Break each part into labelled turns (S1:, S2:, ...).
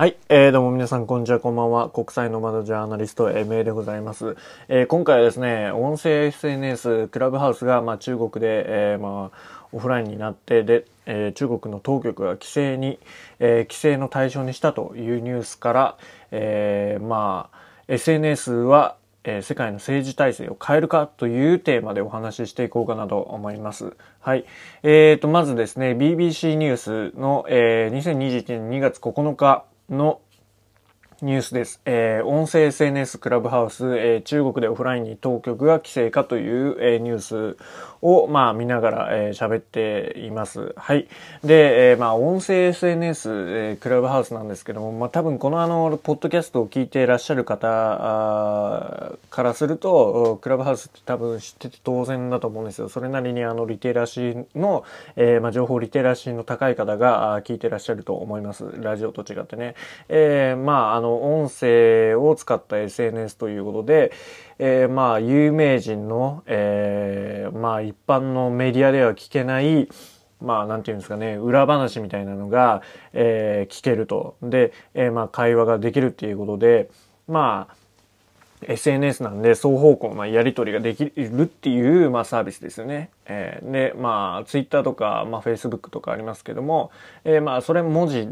S1: はい、えー、どうも皆さん、こんにちは、こんばんは。国際の窓ジャーナリスト、えー、メイでございます。えー、今回はですね、音声 SNS、クラブハウスが、まあ、中国で、えー、まあ、オフラインになって、で、えー、中国の当局が規制に、えー、規制の対象にしたというニュースから、えー、まあ、SNS は、えー、世界の政治体制を変えるかというテーマでお話ししていこうかなと思います。はい。えーと、まずですね、BBC ニュースの、えー、2021年2月9日のニュースです。えー、音声 SNS クラブハウス、えー、中国でオフラインに当局が規制かという、えー、ニュースを、まあ、見ながら、えー、喋っています。はい。で、えー、まあ、音声 SNS、えー、クラブハウスなんですけども、まあ、多分このあの、ポッドキャストを聞いていらっしゃる方からすると、クラブハウスって多分知ってて当然だと思うんですよ。それなりにあの、リテラシーの、えー、まあ、情報リテラシーの高い方が聞いていらっしゃると思います。ラジオと違ってね。えー、まあ、あの、音声を使った SNS ということで、えー、まあ、有名人の、えー、まあ、一般のメディアでは聞けない、まあ、なんていうんですかね、裏話みたいなのが、えー、聞けると。で、えー、まあ、会話ができるっていうことで、まあ、SNS なんで双方向のやり取りができるっていう、まあ、サービスですよね。えー、で、まあ、Twitter とか、まあ、Facebook とかありますけども、えー、まあ、それ文字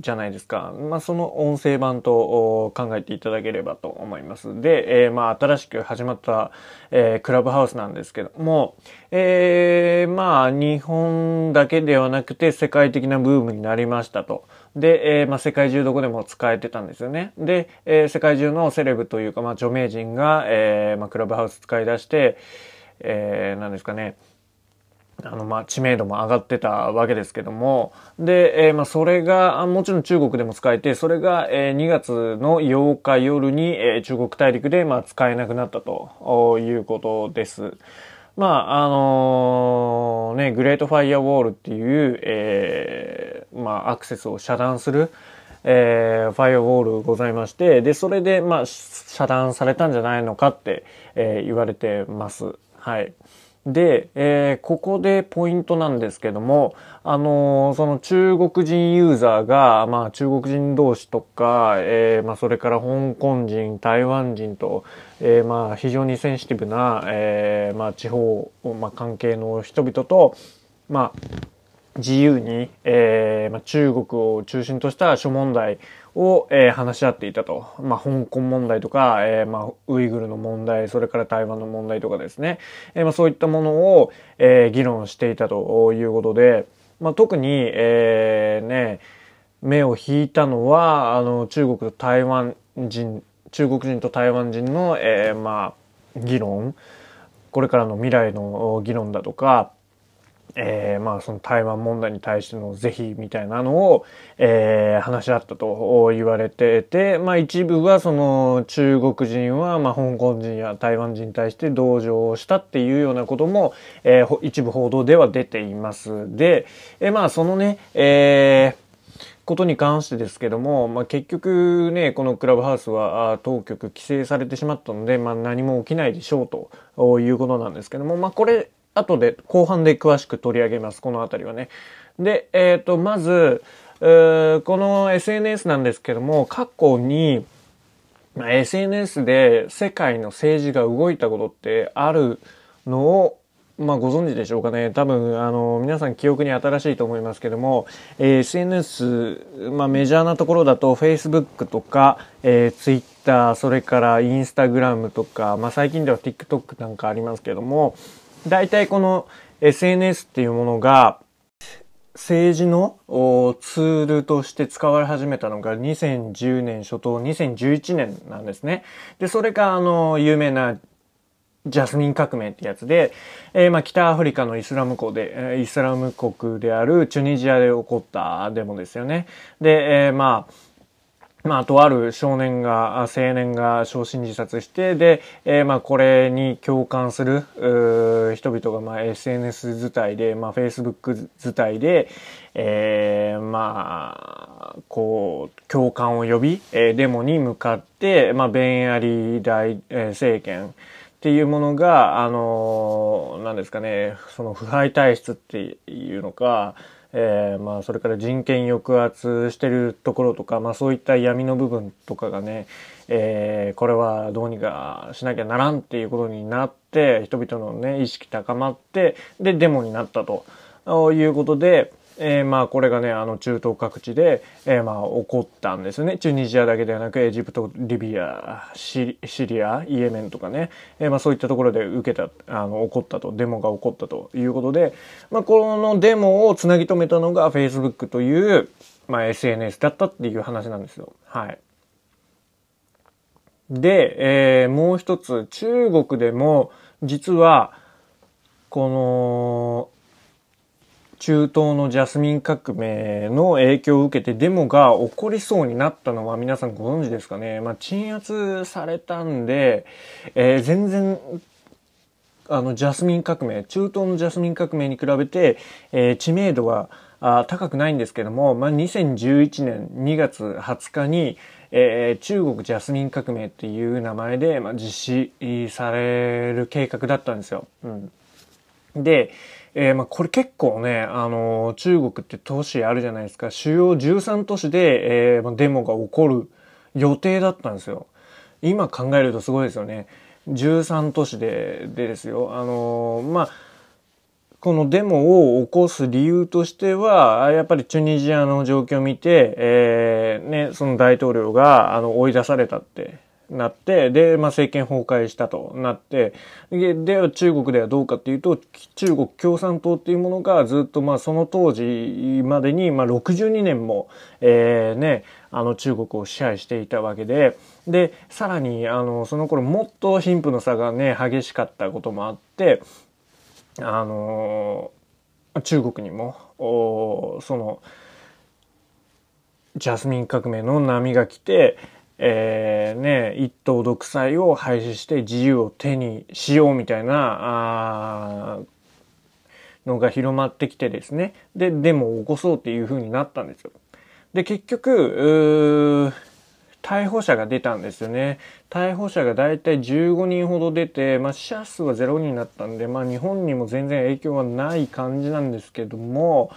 S1: じゃないですか。まあ、その音声版と考えていただければと思います。で、えー、まあ、新しく始まった、えー、クラブハウスなんですけども、えー、まあ、日本だけではなくて世界的なブームになりましたと。で、えー、まあ、世界中どこでも使えてたんですよね。で、えー、世界中のセレブというか、まあ、著名人が、えー、まあ、クラブハウス使い出して、えー、なんですかね、あの、まあ、知名度も上がってたわけですけども、で、えー、まあ、それが、もちろん中国でも使えて、それが、えー、2月の8日夜に、えー、中国大陸で、まあ、使えなくなったということです。まあ、あのー、ね、グレートファイアウォールっていう、えー、まあ、アクセスを遮断する、えー、ファイアウォールございまして、で、それで、まあ、遮断されたんじゃないのかって、えー、言われてます。はい。で、えー、ここでポイントなんですけども、あのー、その中国人ユーザーが、まあ中国人同士とか、えー、まあそれから香港人、台湾人と、えー、まあ非常にセンシティブな、えー、まあ地方、まあ関係の人々と、まあ自由に、えーまあ、中国を中心とした諸問題を、えー、話し合っていたと。まあ、香港問題とか、えー、まあ、ウイグルの問題、それから台湾の問題とかですね。えー、まあ、そういったものを、えー、議論していたということで、まあ、特に、えー、ね、目を引いたのは、あの、中国と台湾人、中国人と台湾人の、えー、まあ、議論、これからの未来の議論だとか、えー、まあその台湾問題に対しての是非みたいなのを、えー、話し合ったと言われてて、まあ一部はその中国人はまあ香港人や台湾人に対して同情をしたっていうようなことも、えー、一部報道では出ています。で、えー、まあそのね、えーことに関してですけども、まあ、結局ね、このクラブハウスは当局規制されてしまったので、まあ、何も起きないでしょうということなんですけども、まあ、これ、後で、後半で詳しく取り上げます。このあたりはね。で、えっ、ー、と、まず、この SNS なんですけども、過去に、まあ、SNS で世界の政治が動いたことってあるのを、まあ、ご存知でしょうかね。多分、あの、皆さん記憶に新しいと思いますけども、えー、SNS、まあ、メジャーなところだと、Facebook とか、えー、Twitter、それから Instagram とか、まあ、最近では TikTok なんかありますけども、大体この SNS っていうものが、政治のツールとして使われ始めたのが2010年初頭、2011年なんですね。で、それがあの、有名なジャスミン革命ってやつで、えー、まあ北アフリカのイスラム国で、イスラム国であるチュニジアで起こったデモですよね。で、えー、まあ、まあ、とある少年が、青年が焼身自殺して、で、えー、まあ、これに共感する、人々が、まあ、SNS 伝いで、まあ、Facebook 伝いで、えー、まあ、こう、共感を呼び、えー、デモに向かって、まあ、ベンアリ大、えー、政権っていうものが、あのー、なんですかね、その腐敗体質っていうのか、えー、まあ、それから人権抑圧してるところとか、まあ、そういった闇の部分とかがね、えー、これはどうにかしなきゃならんっていうことになって、人々のね、意識高まって、で、デモになったということで、えー、まあこれがね、あの中東各地で、えー、まあ起こったんですね。チュニジアだけではなく、エジプト、リビア、シリア、イエメンとかね、えー、まあそういったところで受けた、あの、起こったと、デモが起こったということで、まあこのデモをつなぎ止めたのが Facebook という、まあ SNS だったっていう話なんですよ。はい。で、えー、もう一つ、中国でも、実は、この、中東のジャスミン革命の影響を受けてデモが起こりそうになったのは皆さんご存知ですかね。まあ、鎮圧されたんで、えー、全然、あの、ジャスミン革命、中東のジャスミン革命に比べて、えー、知名度はあ高くないんですけども、まあ、2011年2月20日に、えー、中国ジャスミン革命っていう名前で、まあ、実施される計画だったんですよ。うん。で、えー、まあこれ結構ね、あのー、中国って都市あるじゃないですか。主要13都市で、えー、デモが起こる予定だったんですよ。今考えるとすごいですよね。13都市で、でですよ。あの、まあ、このデモを起こす理由としては、やっぱりチュニジアの状況を見て、えー、ね、その大統領が、あの、追い出されたってなって、で、まあ、政権崩壊したとなって、で、中国ではどうかっていうと、中国共産党っていうものがずっとまあその当時までにまあ62年も、えー、ね、あの中国を支配していたわけで、で、さらにあのその頃もっと貧富の差がね、激しかったこともあって、あの、中国にも、おその、ジャスミン革命の波が来て、えー、ね、一党独裁を廃止して自由を手にしようみたいな、のが広まってきてですね。で、デモを起こそうっていう風になったんですよ。で、結局、逮捕者が出たんですよね。逮捕者がだいたい15人ほど出て、まあ、死者数は0人になったんで、まあ、日本にも全然影響はない感じなんですけども、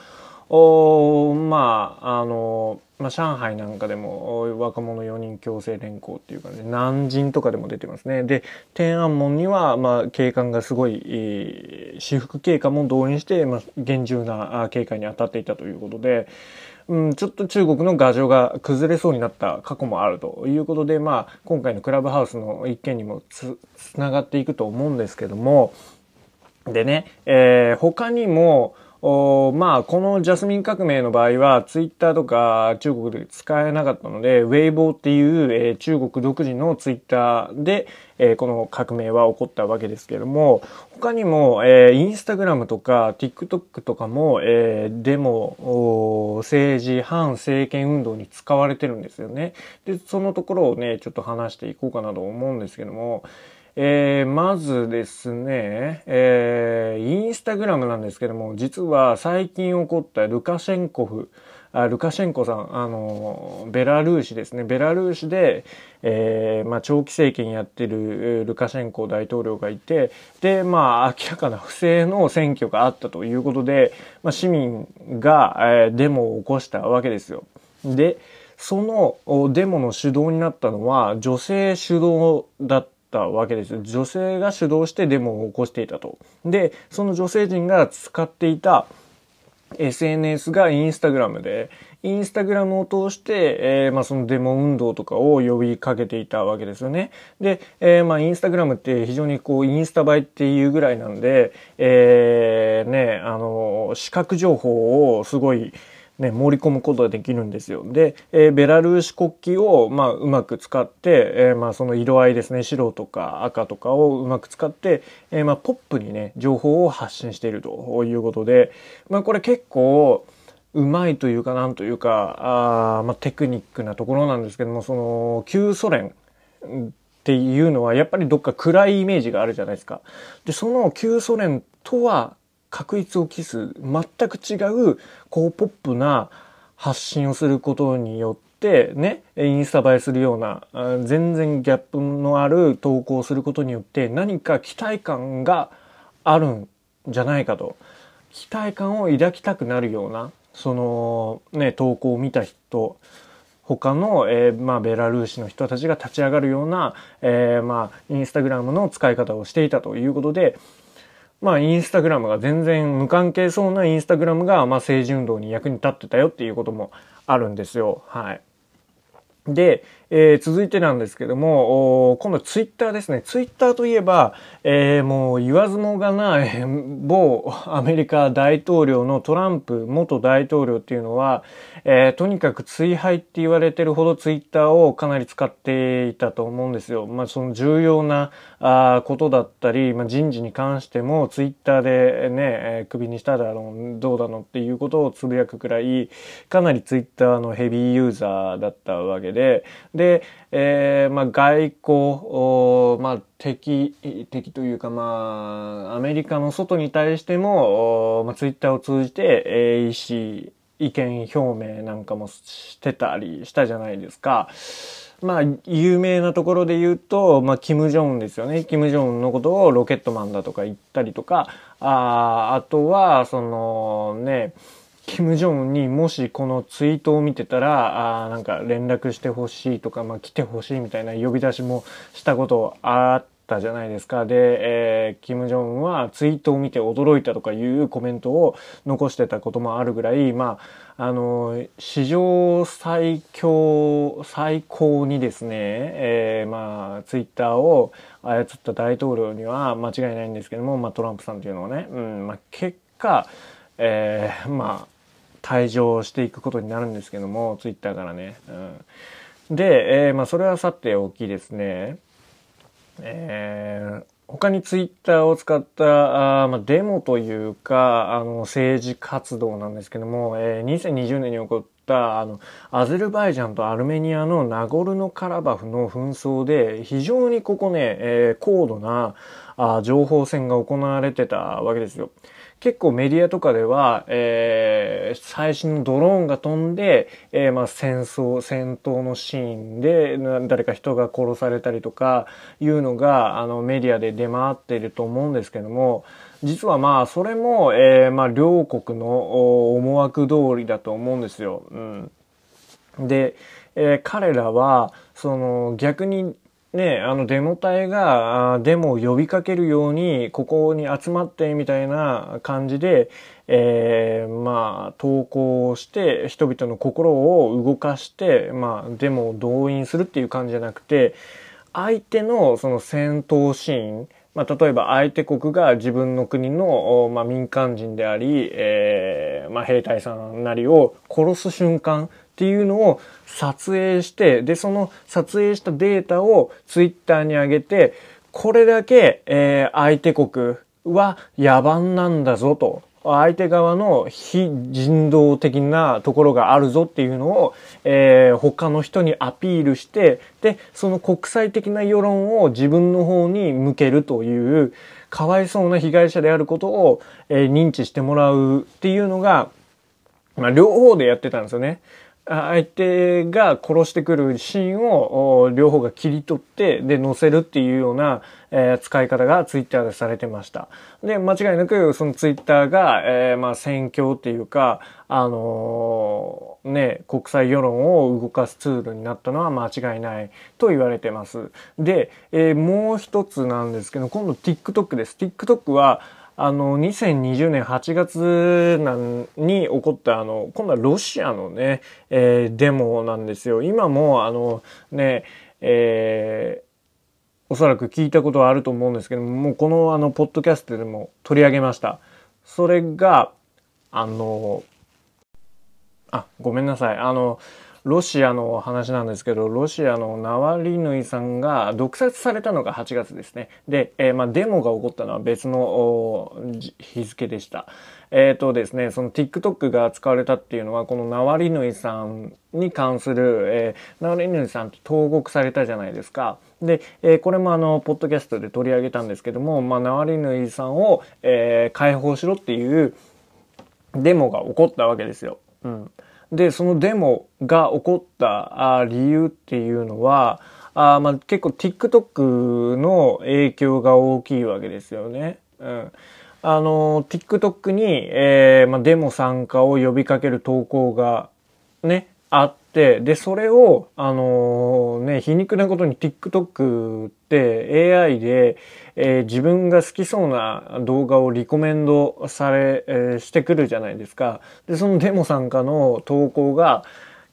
S1: おまあ、あの、まあ、上海なんかでも若者4人強制連行っていうかね、南京とかでも出てますね。で、天安門には、まあ、警官がすごい、えー、私服警官も動員して、まあ、厳重な警戒に当たっていたということで、うん、ちょっと中国の牙城が崩れそうになった過去もあるということで、まあ、今回のクラブハウスの一件にもつ、つながっていくと思うんですけども、でね、えー、他にも、まあ、このジャスミン革命の場合は、ツイッターとか中国で使えなかったので、ウェイボーっていう、えー、中国独自のツイッターで、えー、この革命は起こったわけですけれども、他にも、えー、インスタグラムとか TikTok とかも、えー、デモ、政治、反政権運動に使われてるんですよね。で、そのところをね、ちょっと話していこうかなと思うんですけども、えー、まずですね、えー、インスタグラムなんですけども、実は最近起こったルカシェンコフ、あルカシェンコさん、あの、ベラルーシですね。ベラルーシで、えー、まあ、長期政権やってるルカシェンコ大統領がいて、で、まあ、明らかな不正の選挙があったということで、まあ、市民が、えー、デモを起こしたわけですよ。で、そのデモの主導になったのは女性主導だったたわけです。女性が主導してデモを起こしていたと。で、その女性陣が使っていた SNS がインスタグラムで、インスタグラムを通して、えー、まあそのデモ運動とかを呼びかけていたわけですよね。で、えー、まあインスタグラムって非常にこうインスタ映えっていうぐらいなんで、えー、ね、あの、視覚情報をすごい、ね、盛り込むことができるんですよ。で、えー、ベラルーシ国旗を、まあ、うまく使って、えー、まあ、その色合いですね、白とか赤とかをうまく使って、えー、まあ、ポップにね、情報を発信しているということで、まあ、これ結構、うまいというか、なんというか、あまあ、テクニックなところなんですけども、その、旧ソ連っていうのは、やっぱりどっか暗いイメージがあるじゃないですか。で、その旧ソ連とは確率を期す全く違うこうポップな発信をすることによってねインスタ映えするような全然ギャップのある投稿をすることによって何か期待感があるんじゃないかと。期待感を抱きたくなるようなそのね投稿を見た人他の、えー、まあ、ベラルーシの人たちが立ち上がるような、えー、まあ、インスタグラムの使い方をしていたということで、まあ、インスタグラムが全然無関係そうなインスタグラムが、まあ、政治運動に役に立ってたよっていうこともあるんですよ。はい。で、えー、続いてなんですけども、今度ツイッターですね。ツイッターといえば、えー、もう言わずもがな、えー、某アメリカ大統領のトランプ元大統領っていうのは、えー、とにかく追廃って言われてるほどツイッターをかなり使っていたと思うんですよ。まあその重要なあことだったり、まあ、人事に関してもツイッターでね、えー、首にしただろう、どうだのっていうことをつぶやくくらい、かなりツイッターのヘビーユーザーだったわけで、で、えー、まあ外交、まあ敵、敵というかまあ、アメリカの外に対しても、まあ、ツイッターを通じて、えー、意思、意見表明なんかもしてたりしたじゃないですか。まあ、有名なところで言うと、まあ、キム・ジョンですよね。キム・ジョンのことをロケットマンだとか言ったりとか、ああとは、そのね、キム・ジョンにもしこのツイートを見てたら、あなんか連絡してほしいとか、まあ、来てほしいみたいな呼び出しもしたことあったじゃないですか。で、えー、キム・ジョンはツイートを見て驚いたとかいうコメントを残してたこともあるぐらい、まあ、あの、史上最強、最高にですね、えー、まあ、ツイッターを操った大統領には間違いないんですけども、まあ、トランプさんというのはね、うん、まあ、結果、えー、まあ、退場していくことになるんですけども、ツイッターからね。うん、で、えー、まあ、それはさておきですね。えー、他にツイッターを使ったあ、まあ、デモというか、あの、政治活動なんですけども、えー、2020年に起こったあのアゼルバイジャンとアルメニアのナゴルノカラバフの紛争で非常にここね、えー、高度なあ情報戦が行われてたわけですよ。結構メディアとかでは、えー、最新のドローンが飛んで、えー、まあ戦争、戦闘のシーンで誰か人が殺されたりとかいうのがあのメディアで出回っていると思うんですけども、実はまあそれも、えー、まあ両国の思惑通りだと思うんですよ。うん、で、えー、彼らはその逆にね、あのデモ隊がデモを呼びかけるようにここに集まってみたいな感じで、えー、まあ投稿して人々の心を動かして、まあデモを動員するっていう感じじゃなくて相手のその戦闘シーンまあ、例えば相手国が自分の国の、まあ、民間人であり、えまあ、兵隊さんなりを殺す瞬間っていうのを撮影して、で、その撮影したデータをツイッターに上げて、これだけ、えー、相手国は野蛮なんだぞと。相手側の非人道的なところがあるぞっていうのを、えー、他の人にアピールして、で、その国際的な世論を自分の方に向けるという、かわいそうな被害者であることを、えー、認知してもらうっていうのが、まあ、両方でやってたんですよね。相手が殺してくるシーンを両方が切り取ってで載せるっていうような、えー、使い方がツイッターでされてました。で、間違いなくそのツイッターが、えー、まあ戦況っていうか、あのー、ね、国際世論を動かすツールになったのは間違いないと言われてます。で、えー、もう一つなんですけど、今度 TikTok です。TikTok は、あの、2020年8月なんに起こったあの、今度はロシアのね、えー、デモなんですよ。今もあの、ね、えー、おそらく聞いたことはあると思うんですけども、もうこのあの、ポッドキャストでも取り上げました。それが、あの、あ、ごめんなさい。あの、ロシアの話なんですけど、ロシアのナワリヌイさんが毒殺されたのが8月ですね。で、えー、まあ、デモが起こったのは別の日付でした。えっ、ー、とですね、その TikTok が使われたっていうのは、このナワリヌイさんに関する、えー、ナワリヌイさんって投獄されたじゃないですか。で、えー、これもあの、ポッドキャストで取り上げたんですけども、まあ、ナワリヌイさんを、えー、解放しろっていうデモが起こったわけですよ。うん。で、そのデモが起こった理由っていうのは、あまあ、結構 TikTok の影響が大きいわけですよね。うん。あの、TikTok に、えー、まあ、デモ参加を呼びかける投稿がね、あっ、で、それを、あの、ね、皮肉なことに TikTok って AI で、えー、自分が好きそうな動画をリコメンドされ、えー、してくるじゃないですか。で、そのデモ参加の投稿が、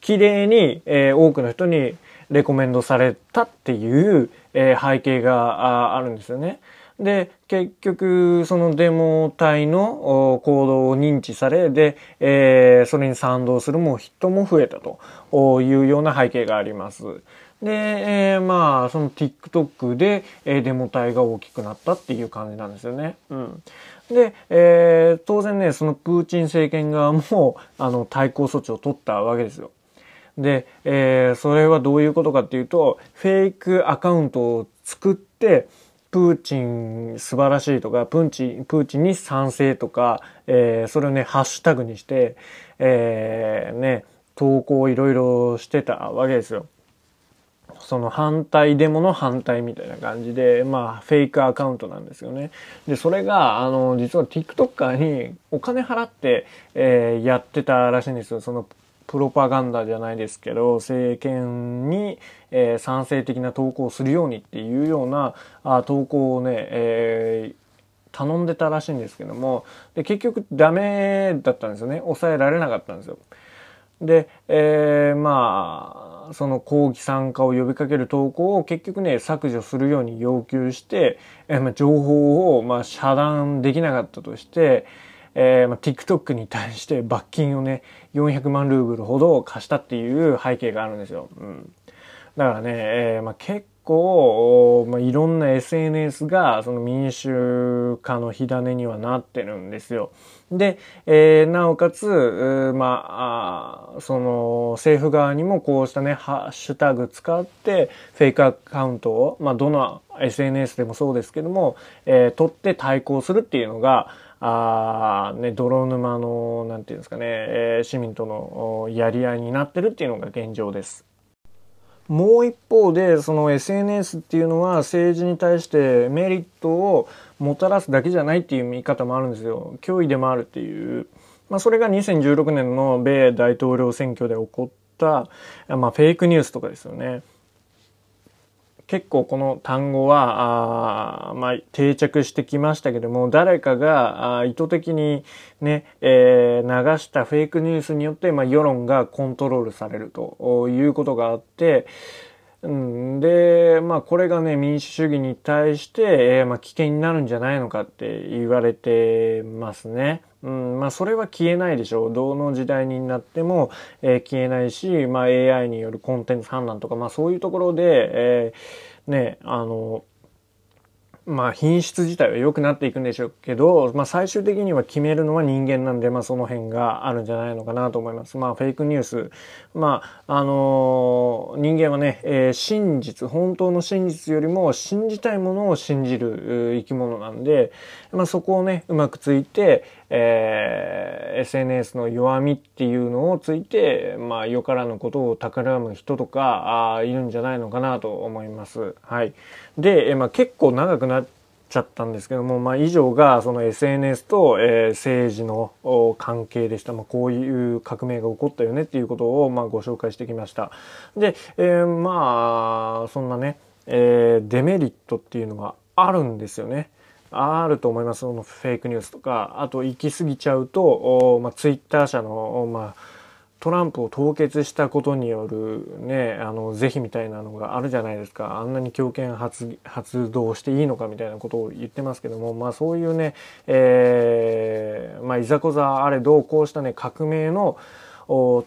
S1: 綺麗に、えー、多くの人にレコメンドされたっていう、えー、背景があるんですよね。で、結局、そのデモ隊の行動を認知され、で、えー、それに賛同するも人も増えたというような背景があります。で、えー、まあ、その TikTok で、デモ隊が大きくなったっていう感じなんですよね。うん。で、えー、当然ね、そのプーチン政権側も、あの、対抗措置を取ったわけですよ。で、えー、それはどういうことかっていうと、フェイクアカウントを作って、プーチン素晴らしいとか、プーチン、プーチンに賛成とか、えー、それをね、ハッシュタグにして、えー、ね、投稿いろいろしてたわけですよ。その反対デモの反対みたいな感じで、まあ、フェイクアカウントなんですよね。で、それが、あの、実は TikToker にお金払って、えー、やってたらしいんですよ。そのプロパガンダじゃないですけど、政権に、えー、賛成的な投稿をするようにっていうようなあ投稿をね、えー、頼んでたらしいんですけども、で結局ダメだったんですよね。抑えられなかったんですよ。で、えー、まあ、その抗議参加を呼びかける投稿を結局ね、削除するように要求して、えーまあ、情報を、まあ、遮断できなかったとして、えー、まあ、TikTok に対して罰金をね、400万ルーブルほど貸したっていう背景があるんですよ。うん。だからね、えー、まあ、結構、まあ、いろんな SNS がその民主化の火種にはなってるんですよ。で、えー、なおかつ、まあ、その政府側にもこうしたね、ハッシュタグ使ってフェイクアカウントを、まあ、どの SNS でもそうですけども、えー、取って対抗するっていうのが、あね、泥沼の、なんていうんですかね、えー、市民とのやり合いになってるっていうのが現状です。もう一方で、その SNS っていうのは政治に対してメリットをもたらすだけじゃないっていう見方もあるんですよ。脅威でもあるっていう。まあそれが2016年の米大統領選挙で起こった、まあフェイクニュースとかですよね。結構この単語は、あまあ、定着してきましたけども、誰かが意図的にね、えー、流したフェイクニュースによって、まあ、世論がコントロールされるということがあって、うん、で、まあこれがね、民主主義に対して、えー、まあ危険になるんじゃないのかって言われてますね。うん、まあそれは消えないでしょう。どの時代になっても、えー、消えないし、まあ AI によるコンテンツ判断とか、まあそういうところで、えー、ね、あの、まあ品質自体は良くなっていくんでしょうけど、まあ最終的には決めるのは人間なんで、まあその辺があるんじゃないのかなと思います。まあフェイクニュース、まああのー、人間はね、えー、真実、本当の真実よりも信じたいものを信じる生き物なんで、まあそこをね、うまくついて、えー、SNS の弱みっていうのをついて、まあよからぬことを企む人とか、あいるんじゃないのかなと思います。はい。で、えまあ結構長くなっちゃったんですけども、まあ、以上がその SNS と、えー、政治の関係でした。まあ、こういう革命が起こったよねっていうことを、まあ、ご紹介してきました。で、えー、まあ、そんなね、えー、デメリットっていうのがあるんですよね。あると思います。そのフェイクニュースとか、あと行き過ぎちゃうと、まあ、ツイッター社の、まあ、トランプを凍結したことによるね、あの、是非みたいなのがあるじゃないですか。あんなに強権発動していいのかみたいなことを言ってますけども、まあそういうね、えー、まあいざこざあれどう、こうしたね、革命の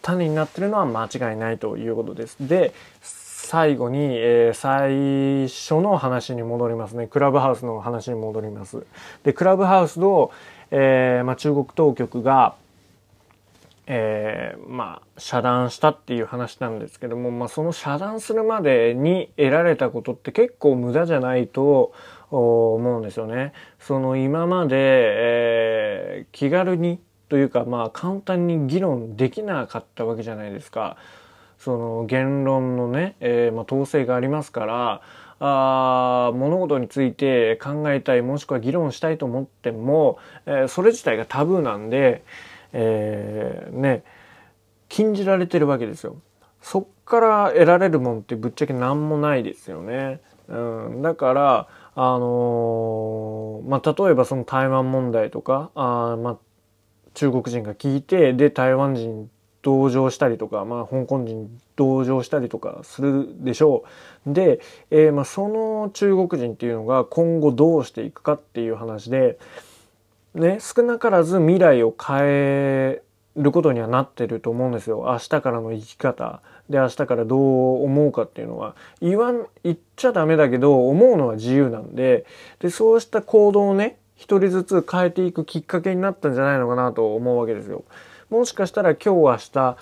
S1: 種になってるのは間違いないということです。で、最後に、えー、最初の話に戻りますね。クラブハウスの話に戻ります。で、クラブハウスの、えー、まあ、中国当局が、えー、まあ、遮断したっていう話なんですけども、まあ、その遮断するまでに得られたことって結構無駄じゃないと思うんですよね。その今まで、えー、気軽にというか、まあ、簡単に議論できなかったわけじゃないですか。その言論のね、えー、まあ、統制がありますから、あ物事について考えたいもしくは議論したいと思っても、えー、それ自体がタブーなんで、えー、ね禁じられてるわけですよ。そっから得られるもんってぶっちゃけ何もないですよね。うん、だからあのー、まあ、例えばその台湾問題とかあ、まあ、中国人が聞いてで台湾人同情したりとか、まあ、香港人同情したりとかするでしょう。で、えー、まあその中国人っていうのが今後どうしていくかっていう話で、ね、少なからず未来を変えることにはなってると思うんですよ。明日からの生き方で明日からどう思うかっていうのは言わん言っちゃダメだけど思うのは自由なんででそうした行動をね一人ずつ変えていくきっかけになったんじゃないのかなと思うわけですよ。もしかしたら今日明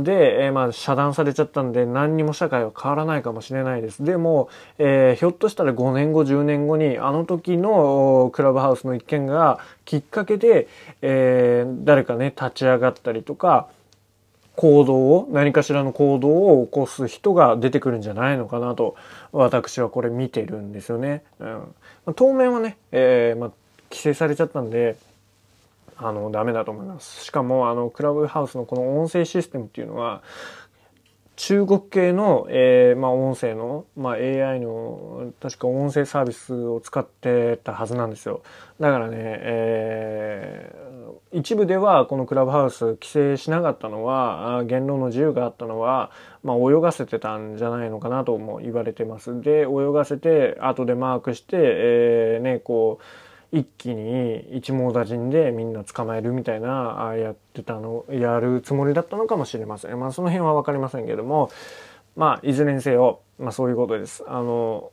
S1: 日で、えー、まあ遮断されちゃったんで何にも社会は変わらないかもしれないです。でも、えー、ひょっとしたら5年後10年後にあの時のクラブハウスの一件がきっかけで、えー、誰かね立ち上がったりとか行動を何かしらの行動を起こす人が出てくるんじゃないのかなと私はこれ見てるんですよね。うん、当面はね、えーまあ、規制されちゃったんであの、ダメだと思います。しかも、あの、クラブハウスのこの音声システムっていうのは、中国系の、えー、まあ、音声の、まあ、AI の、確か音声サービスを使ってたはずなんですよ。だからね、えー、一部ではこのクラブハウス規制しなかったのは、言論の自由があったのは、まあ、泳がせてたんじゃないのかなとも言われてます。で、泳がせて、後でマークして、えー、ね、こう、一気に一網打尽でみんな捕まえるみたいなやってたのやるつもりだったのかもしれません。まあその辺は分かりませんけどもまあいずれにせよ、まあ、そういうことです。あの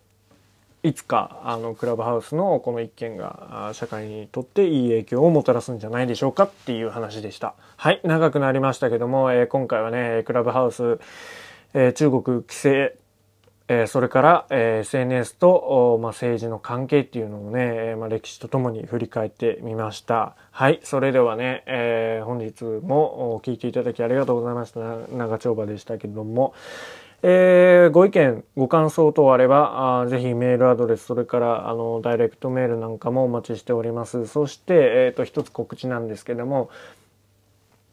S1: いつかあのクラブハウスのこの一件が社会にとっていい影響をもたらすんじゃないでしょうかっていう話でした。はい長くなりましたけども、えー、今回はねクラブハウス、えー、中国規制えー、それから、えー、SNS と、まあ、政治の関係っていうのをね、えー、まあ、歴史とともに振り返ってみました。はい。それではね、えー、本日もお聞いていただきありがとうございました。長丁場でしたけれども、えー、ご意見、ご感想等あれば、あぜひメールアドレス、それから、あの、ダイレクトメールなんかもお待ちしております。そして、えっ、と、一つ告知なんですけども、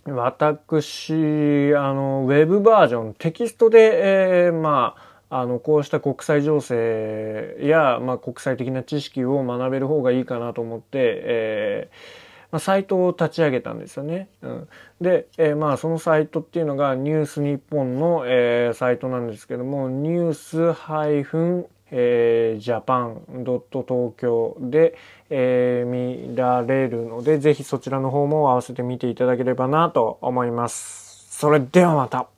S1: 私、あの、ウェブバージョン、テキストで、えー、まあ、あの、こうした国際情勢や、まあ、国際的な知識を学べる方がいいかなと思って、えー、まあ、サイトを立ち上げたんですよね。うん、で、えー、まあ、そのサイトっていうのがニュース日本の、えー、サイトなんですけども、ニュースハイフンえー、japan. 東京で、えー、見られるので、ぜひそちらの方も合わせて見ていただければなと思います。それではまた。